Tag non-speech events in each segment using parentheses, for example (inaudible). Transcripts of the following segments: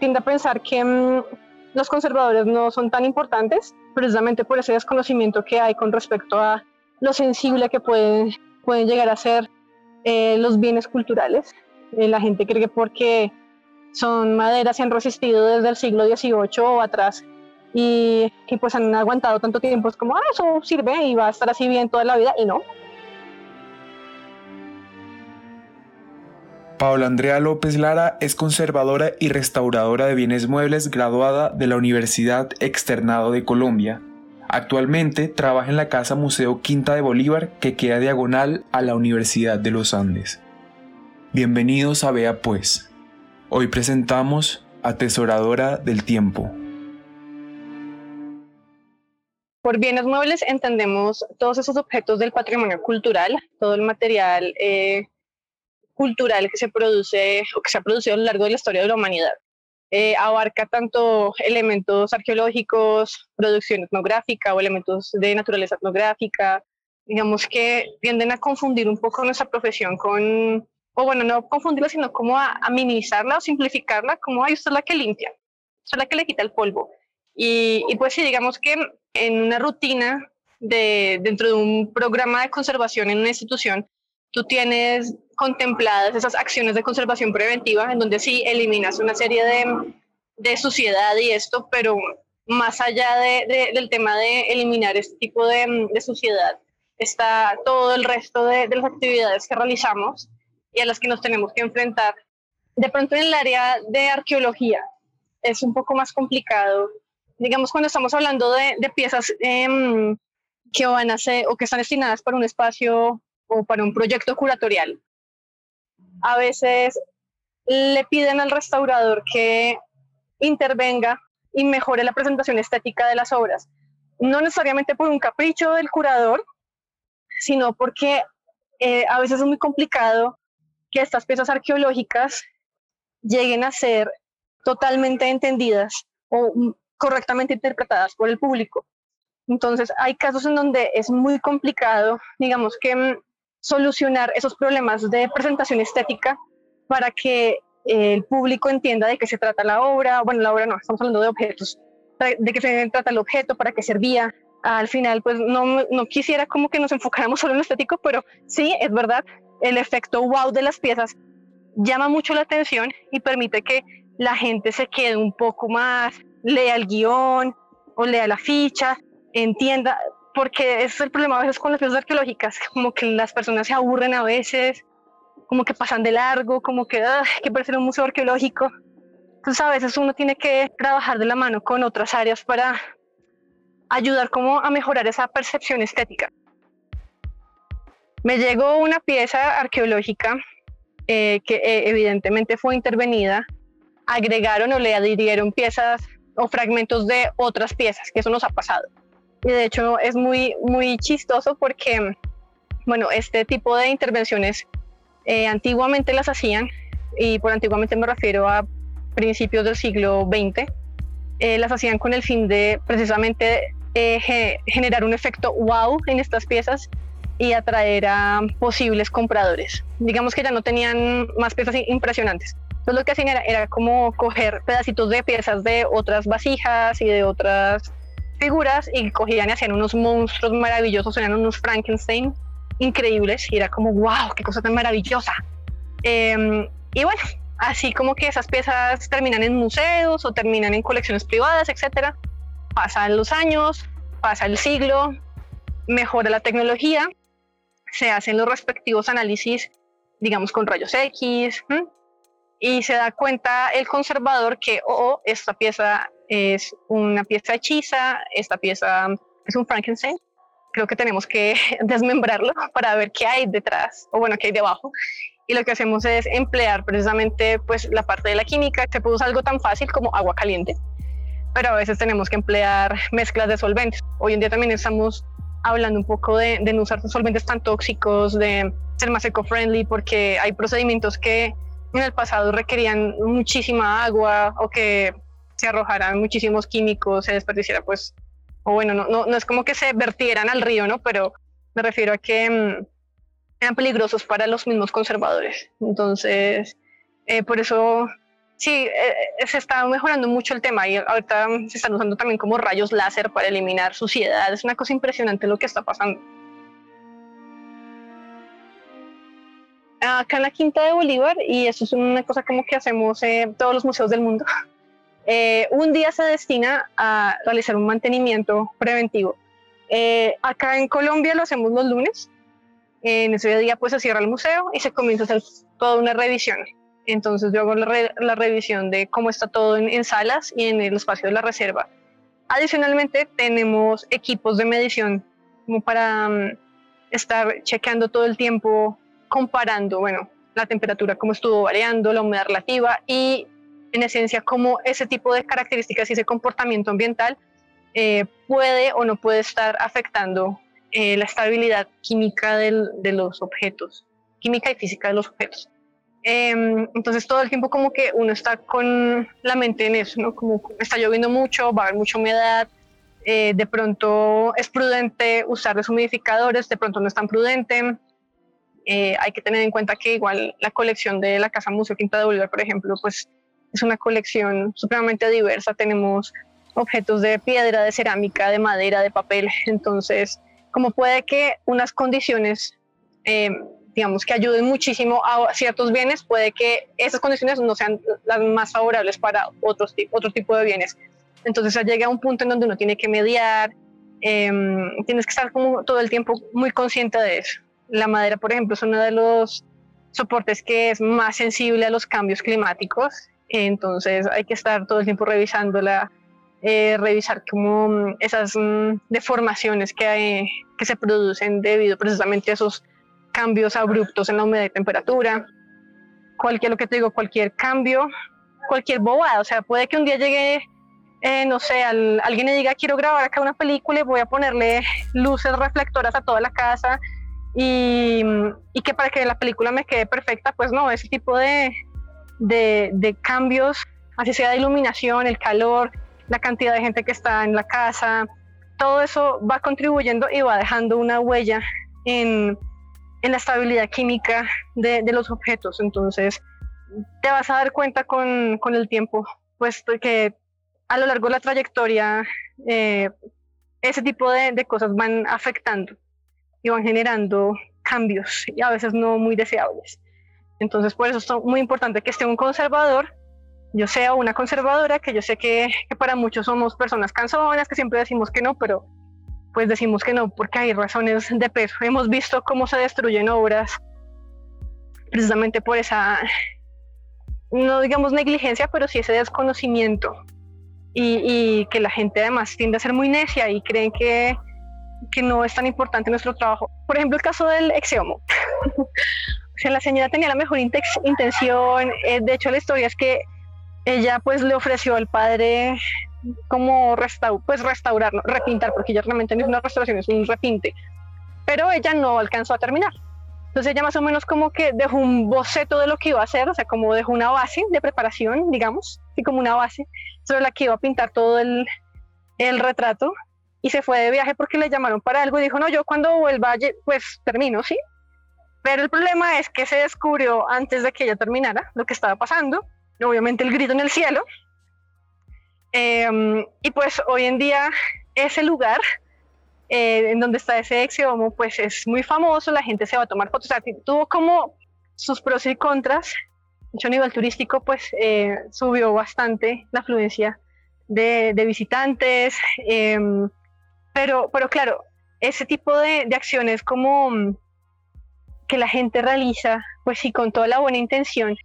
tiende a pensar que mm, los conservadores no son tan importantes, precisamente por ese desconocimiento que hay con respecto a lo sensible que pueden, pueden llegar a ser eh, los bienes culturales. Eh, la gente cree que porque son maderas y han resistido desde el siglo XVIII o atrás y, y, pues han aguantado tanto tiempo, es como, ah, eso sirve y va a estar así bien toda la vida, y no. Paola Andrea López Lara es conservadora y restauradora de bienes muebles graduada de la Universidad Externado de Colombia. Actualmente trabaja en la Casa Museo Quinta de Bolívar que queda diagonal a la Universidad de los Andes. Bienvenidos a Vea Pues. Hoy presentamos Atesoradora del Tiempo. Por bienes muebles entendemos todos esos objetos del patrimonio cultural, todo el material eh, cultural que se produce o que se ha producido a lo largo de la historia de la humanidad. Eh, abarca tanto elementos arqueológicos, producción etnográfica o elementos de naturaleza etnográfica, digamos que tienden a confundir un poco nuestra profesión con, o bueno, no confundirla, sino como a, minimizarla o simplificarla, como, hay usted es la que limpia, usted es la que le quita el polvo. Y, y pues sí, digamos que en una rutina de, dentro de un programa de conservación en una institución, tú tienes contempladas esas acciones de conservación preventiva, en donde sí eliminas una serie de, de suciedad y esto, pero más allá de, del tema de eliminar este tipo de, de, suciedad, está todo el resto de, las actividades que realizamos y a las que nos tenemos que enfrentar. De pronto en el área de arqueología es un poco más complicado. Digamos, cuando estamos hablando de, piezas em, que van a ser o que están destinadas para un espacio o para un proyecto curatorial, a veces le piden al restaurador que intervenga y mejore la presentación estética de las obras. No necesariamente por un capricho del curador, sino porque eh, a veces es muy complicado que estas piezas arqueológicas lleguen a ser totalmente entendidas o correctamente interpretadas por el público. Entonces, hay casos en donde es muy complicado, digamos que mm, solucionar esos problemas de presentación estética para que eh, el público entienda de qué se trata la obra, bueno, la obra no, estamos hablando de objetos, de qué se trata el objeto, para qué servía. Al final, pues no, no quisiera como que nos enfocáramos solo en lo estético, pero sí, es verdad, el efecto wow de las piezas llama mucho la atención y permite que la gente se quede un poco más, lea el guion o lea la ficha, entienda, porque ese es el problema a veces con las piezas arqueológicas, como que las personas se aburren a veces, como que pasan de largo, como que hay que parecer un museo arqueológico. Entonces a veces uno tiene que trabajar de la mano con otras áreas para ayudar como a mejorar esa percepción estética. Me llegó una pieza arqueológica eh, que eh, evidentemente fue intervenida, agregaron o le adhirieron piezas o fragmentos de otras piezas, que eso nos ha pasado. Y de hecho es muy, muy chistoso porque, bueno, este tipo de intervenciones eh, antiguamente las hacían, y por antiguamente me refiero a principios del siglo XX, eh, las hacían con el fin de precisamente eh, generar un efecto wow en estas piezas y atraer a posibles compradores. Digamos que ya no tenían más piezas impresionantes. Entonces lo que hacían era, era como coger pedacitos de piezas de otras vasijas y de otras figuras y cogían y hacían unos monstruos maravillosos, eran unos Frankenstein increíbles y era como, wow, qué cosa tan maravillosa. Em, y bueno, así como que esas piezas terminan en museos o terminan en colecciones privadas, etcétera. Pasan los años, pasa el siglo, mejora la tecnología, se hacen los respectivos análisis, digamos, con rayos X, y se da cuenta el conservador que, oh, oh, esta pieza es una pieza hechiza, esta pieza es un Frankenstein. Creo que tenemos que (laughs) desmembrarlo (laughs) para ver qué hay detrás, o bueno, qué hay debajo. Y lo que hacemos es emplear precisamente pues, la parte de la química. Se usar algo tan fácil como agua caliente, pero a veces tenemos que emplear mezclas de solventes. Hoy en día también estamos hablando un poco de, de no usar solventes tan tóxicos, de ser más eco-friendly, porque hay procedimientos que en el pasado requerían muchísima agua o que se arrojaran muchísimos químicos, se desperdiciara pues, o bueno, no, no, no es como que se vertieran al río, ¿no? Pero me refiero a que mm, eran peligrosos para los mismos conservadores. Entonces, eh, por eso sí, eh, se está mejorando mucho el tema y ahorita se están usando también como rayos láser para eliminar suciedad. Es una cosa impresionante lo que está pasando. Acá en la Quinta de Bolívar, y eso es una cosa como que hacemos todos los museos del mundo, (laughs) eh, un día se destina a realizar un mantenimiento preventivo. Eh, acá en Colombia lo hacemos los lunes. En ese día pues se cierra el museo y se comienza a hacer toda una revisión entonces yo hago la, revisión de cómo está todo en, salas y en el espacio de la reserva. Adicionalmente tenemos equipos de medición como para mm, estar chequeando todo el tiempo, comparando, bueno, la temperatura, cómo estuvo variando, la humedad relativa y en esencia cómo ese tipo de características y ese comportamiento ambiental eh, puede o no puede estar afectando eh, la estabilidad química de los objetos, química y física de los objetos. Em, entonces todo el tiempo como que uno está con la mente en eso, ¿no? Como está lloviendo mucho, va a haber mucha humedad, eh, de pronto es prudente usar deshumidificadores, de pronto no es tan prudente. Eh, hay que tener en cuenta que igual la colección de la Casa Museo Quinta de Bolívar, por ejemplo, pues es una colección supremamente diversa. Tenemos objetos de piedra, de cerámica, de madera, de papel. Entonces, como puede que unas condiciones eh, digamos, que ayuden muchísimo a ciertos bienes, puede que esas condiciones no sean las más favorables para otros, otro tipo de bienes. Entonces llega a un punto en donde uno tiene que mediar, em, tienes que estar como todo el tiempo muy consciente de eso. La madera, por ejemplo, es uno de los soportes que es más sensible a los cambios climáticos, entonces hay que estar todo el tiempo revisándola, eh, revisar como mm, esas mm, deformaciones que, se producen debido precisamente a esos cambios abruptos en la humedad y temperatura, cualquier, lo que te digo, cualquier cambio, cualquier bobada, o sea, puede que un día llegue, eh, no sé, alguien le diga, quiero grabar acá una película y voy a ponerle luces reflectoras a toda la casa y, y que para que la película me quede perfecta, pues no, ese tipo de, de, de cambios, así sea de iluminación, el calor, la cantidad de gente que está en la casa, todo eso va contribuyendo y va dejando una huella en, en la estabilidad química de, los objetos. Entonces, te vas a dar cuenta con, el tiempo, puesto que a lo largo de la trayectoria, eh, ese tipo de, cosas van afectando y van generando cambios y a veces no muy deseables. Entonces, por eso es muy importante que esté un conservador, yo sea una conservadora, que yo sé que, para muchos somos personas cansonas, que siempre decimos que no, pero pues decimos que no, porque hay razones de peso. Hemos visto cómo se destruyen obras precisamente por esa, no digamos negligencia, pero sí ese desconocimiento. Y, que la gente además tiende a ser muy necia y creen que, que no es tan importante nuestro trabajo. Por ejemplo, el caso del exeomo. (laughs) la señora tenía la mejor intención. Eh, de hecho, la historia es que ella pues le ofreció al padre como restau pues restaurar, repintar, porque ya realmente no es una restauración, es un repinte. Pero ella no alcanzó a terminar. Entonces ella más o menos como que dejó un boceto de lo que iba a hacer, o sea, como dejó una base de preparación, digamos, y como una base sobre la que iba a pintar todo el, el retrato y se fue de viaje porque le llamaron para algo y dijo, no, yo cuando vuelva, pues termino, ¿sí? Pero el problema es que se descubrió antes de que ella terminara lo que estaba pasando, obviamente el grito en el cielo, Em, y pues hoy en día ese lugar eh, en donde está ese exiomo pues es muy famoso, la gente se va a tomar fotos, tuvo como sus pros y contras, hecho a nivel turístico pues eh, subió bastante la afluencia de, visitantes, em, pero, pero claro, ese tipo de, de acciones como que la gente realiza, pues sí, con toda la buena intención,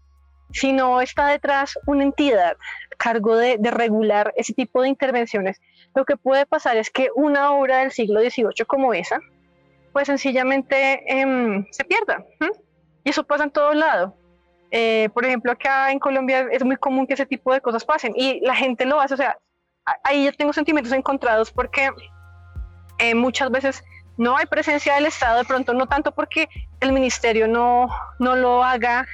si no está detrás una entidad cargo de, regular ese tipo de intervenciones, lo que puede pasar es que una obra del siglo XVIII como esa, pues sencillamente em, se pierda. Y eso pasa en todo lado. Eh, por ejemplo, acá en Colombia es muy común que ese tipo de cosas pasen y la gente lo hace. O sea, ahí yo tengo sentimientos encontrados porque eh, muchas veces no hay presencia del Estado, de pronto no tanto porque el ministerio no, no lo haga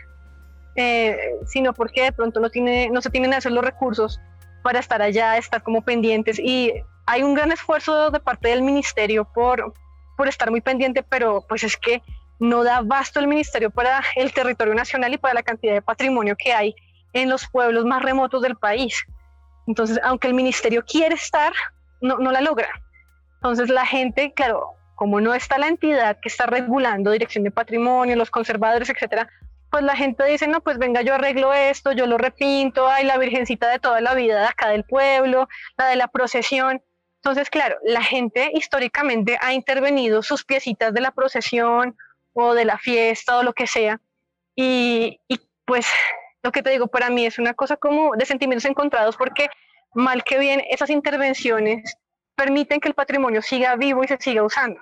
eh, sino porque de pronto no, tiene, no se tienen esos los recursos para estar allá, estar como pendientes. Y hay un gran esfuerzo de parte del ministerio por, por estar muy pendiente, pero pues es que no da basto el ministerio para el territorio nacional y para la cantidad de patrimonio que hay en los pueblos más remotos del país. Entonces, aunque el ministerio quiere estar, no, no la logra. Entonces, la gente, claro, como no está la entidad que está regulando dirección de patrimonio, los conservadores, etcétera, pues la gente dice, no, pues venga, yo arreglo esto, yo lo repinto, ay, la virgencita de toda la vida de acá del pueblo, la de la procesión. Entonces, claro, la gente históricamente ha intervenido sus piecitas de la procesión o de la fiesta o lo que sea. Y, y pues lo que te digo, para mí es una cosa como de sentimientos encontrados porque mal que bien esas intervenciones permiten que el patrimonio siga vivo y se siga usando.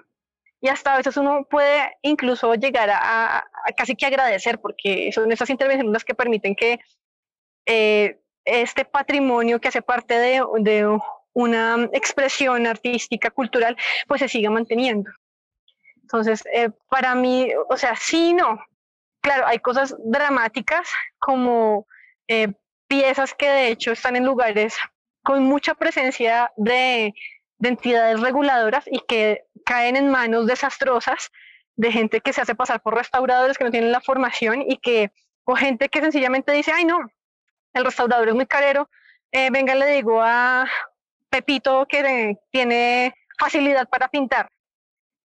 Y hasta a veces uno puede incluso llegar a, casi que agradecer porque son esas intervenciones las que permiten que eh, este patrimonio que hace parte de, una expresión artística, cultural, pues se siga manteniendo. Entonces, eh, para mí, o sea, sí, no, claro, hay cosas dramáticas como eh, piezas que de hecho están en lugares con mucha presencia de, entidades reguladoras y que caen en manos desastrosas de gente que se hace pasar por restauradores que no tienen la formación y que, o gente que sencillamente dice, ay no, el restaurador es muy carero, eh, venga, le digo a Pepito que tiene facilidad para pintar.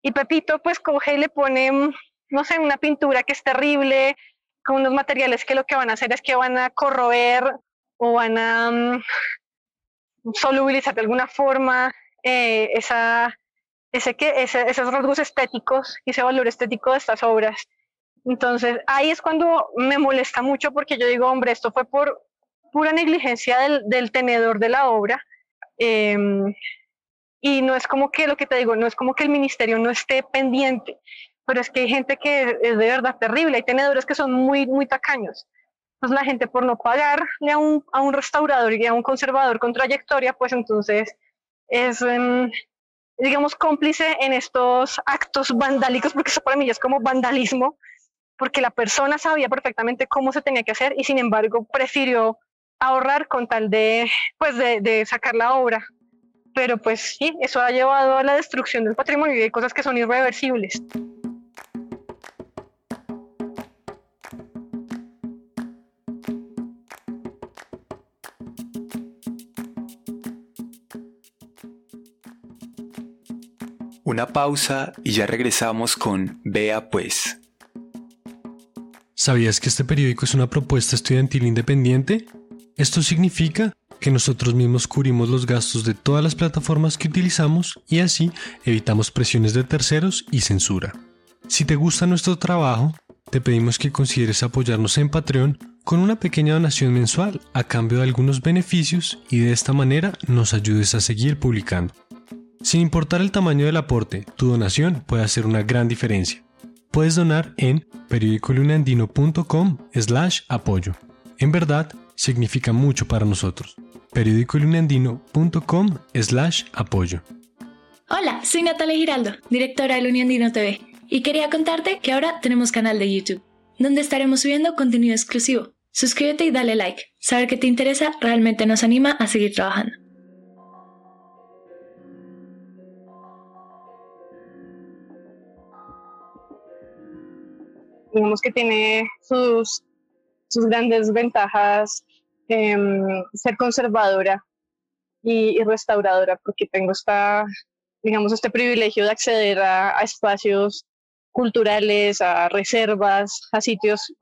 Y Pepito pues coge y le pone no sé, una pintura que es terrible, con unos materiales que lo que van a hacer es que van a corroer o van a mm, solubilizar de alguna forma eh, esa, ese, que, esos rasgos estéticos y ese valor estético de estas obras. Entonces, ahí es cuando me molesta mucho porque yo digo, hombre, esto fue por pura negligencia del, tenedor de la obra. Em, y no es como que lo que te digo, no es como que el ministerio no esté pendiente pero es que hay gente que es de verdad terrible, hay tenedores que son muy, muy tacaños. Pues la gente por no pagarle a un, a un restaurador y a un conservador con trayectoria, pues entonces es, digamos, cómplice en estos actos vandálicos, porque eso para mí es como vandalismo, porque la persona sabía perfectamente cómo se tenía que hacer y sin embargo prefirió ahorrar con tal de, pues, de, de sacar la obra. Pero pues sí, eso ha llevado a la destrucción del patrimonio y hay cosas que son irreversibles. Una pausa y ya regresamos con Vea pues. ¿Sabías que este periódico es una propuesta estudiantil independiente? Esto significa que nosotros mismos cubrimos los gastos de todas las plataformas que utilizamos y así evitamos presiones de terceros y censura. Si te gusta nuestro trabajo, te pedimos que consideres apoyarnos en Patreon con una pequeña donación mensual a cambio de algunos beneficios y de esta manera nos ayudes a seguir publicando. Sin importar el tamaño del aporte, tu donación puede hacer una gran diferencia. Puedes donar en periodicolunandino.com slash apoyo. En verdad, significa mucho para nosotros. periodicolunandino.com slash apoyo. Hola, soy Natalia Giraldo, directora de Uniandino TV, y quería contarte que ahora tenemos canal de YouTube, donde estaremos subiendo contenido exclusivo. Suscríbete y dale like. Saber que te interesa realmente nos anima a seguir trabajando. Digamos que tiene sus, sus grandes ventajas em, ser conservadora y, restauradora, porque tengo esta, digamos, este privilegio de acceder a, espacios culturales, a reservas, a sitios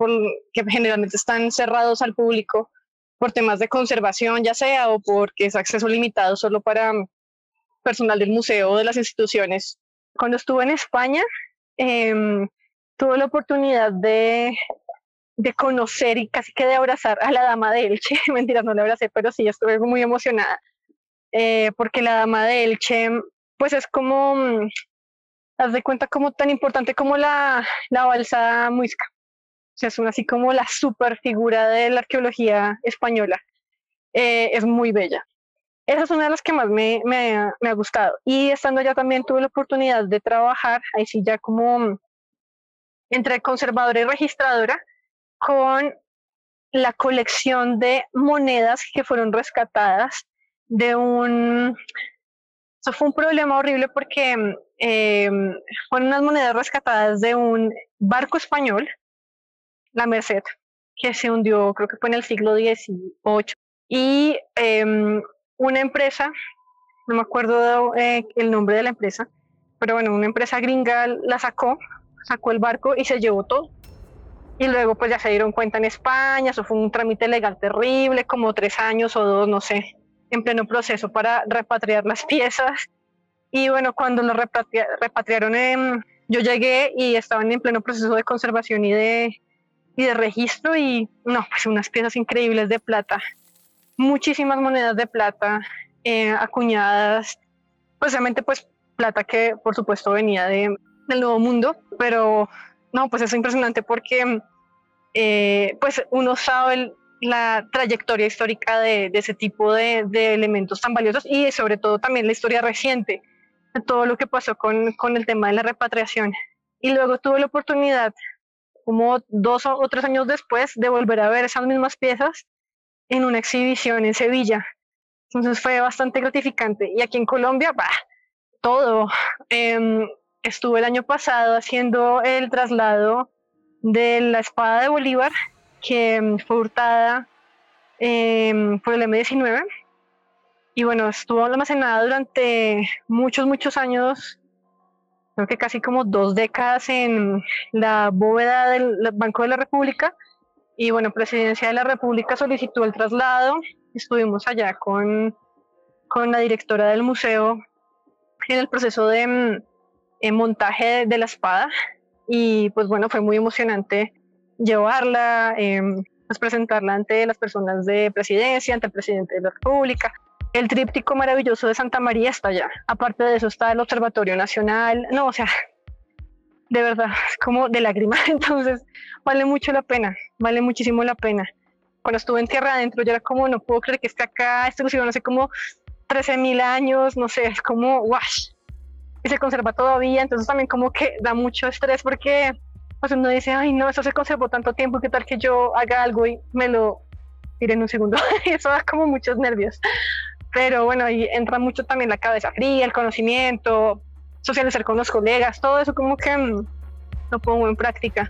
que generalmente están cerrados al público por temas de conservación, ya sea o porque es acceso limitado solo para personal del museo o de las instituciones. Cuando estuve en España, eh, tuve la oportunidad de, de conocer y casi que de abrazar a la dama de Elche. (laughs) Mentira, no la abracé, pero sí, estuve muy emocionada. Eh, porque la dama de Elche, pues es como, mm, haz de cuenta como tan importante como la, la balsa muisca. O sea, es una, así como la super figura de la arqueología española. Eh, es muy bella. Esa es una de las que más me, me, me ha gustado. Y estando allá también tuve la oportunidad de trabajar, ahí sí ya como entre conservadora y registradora con la colección de monedas que fueron rescatadas de un... Eso fue un problema horrible porque em, fueron unas monedas rescatadas de un barco español, la Merced, que se hundió, creo que fue en el siglo XVIII. Y em, una empresa, no me acuerdo eh, el nombre de la empresa, pero bueno, una empresa gringa la sacó, sacó el barco y se llevó todo. Y luego pues ya se dieron cuenta en España, eso fue un trámite legal terrible, como tres años o dos, no sé, en pleno proceso para repatriar las (laughs) piezas. Y bueno, cuando lo repatriaron, en, yo llegué y estaban en pleno proceso de conservación y de, y de registro y no, pues unas piezas increíbles de plata, muchísimas monedas de plata eh, acuñadas, pues realmente pues plata que por supuesto venía de, del Nuevo Mundo, pero no, pues es impresionante porque eh, pues uno sabe la trayectoria histórica de, ese tipo de, de, elementos tan valiosos y sobre todo también la historia reciente de todo lo que pasó con, con el tema de la repatriación. Y luego tuve la oportunidad, como dos o tres años después, de volver a ver esas mismas piezas en una exhibición en Sevilla. Entonces fue bastante gratificante. Y aquí en Colombia, bah, todo. Eh, estuve el año pasado haciendo el traslado de la espada de Bolívar, que em, fue hurtada em, por el M19 y bueno, estuvo almacenada durante muchos, muchos años, creo que casi como dos décadas en la bóveda del Banco de la República. Y bueno, Presidencia de la República solicitó el traslado. Estuvimos allá con, con la directora del museo en el proceso de mm, montaje de, la espada. Y pues bueno, fue muy emocionante llevarla, eh, presentarla ante las personas de presidencia, ante el presidente de la República. El tríptico maravilloso de Santa María está allá. Aparte de eso está el Observatorio Nacional. No, o sea, de verdad, es como de lágrimas. (laughs) Entonces, vale mucho la pena, vale muchísimo la pena. Cuando estuve en tierra adentro, yo era como, no puedo creer que esté acá. Esto no hace como 13 mil años, no sé, es como, wash. Y se conserva todavía. Entonces, también como que da mucho estrés porque pues uno dice, ay, no, eso se conservó tanto tiempo, ¿qué tal que yo haga algo y me lo tire en un segundo? (laughs) eso da como muchos nervios. Pero bueno, ahí entra mucho también la cabeza fría, el conocimiento, socializar con los colegas, todo eso como que mm, lo pongo en práctica.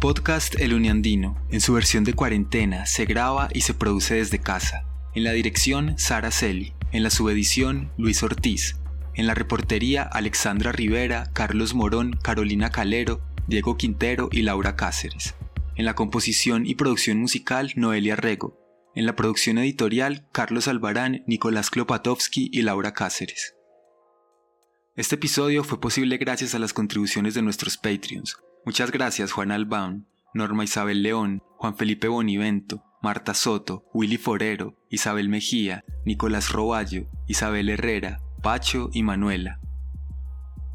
Podcast El Uniandino, en su versión de cuarentena, se graba y se produce desde casa. En la dirección, Sara Celi. En la subedición, Luis Ortiz. En la reportería, Alexandra Rivera, Carlos Morón, Carolina Calero, Diego Quintero y Laura Cáceres. En la composición y producción musical, Noelia Rego. En la producción editorial, Carlos Albarán, Nicolás Klopatowski y Laura Cáceres. Este episodio fue posible gracias a las contribuciones de nuestros Patreons. Muchas gracias Juan Albaun, Norma Isabel León, Juan Felipe Bonivento, Marta Soto, Willy Forero, Isabel Mejía, Nicolás Roballo, Isabel Herrera, Pacho y Manuela.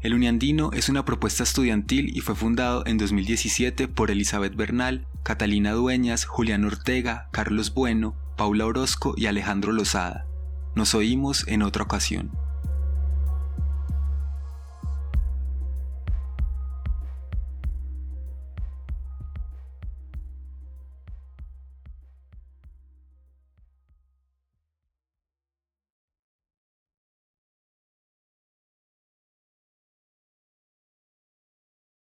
El Uniandino es una propuesta estudiantil y fue fundado en 2017 por Elizabeth Bernal, Catalina Dueñas, Julián Ortega, Carlos Bueno, Paula Orozco y Alejandro Lozada. Nos oímos en otra ocasión.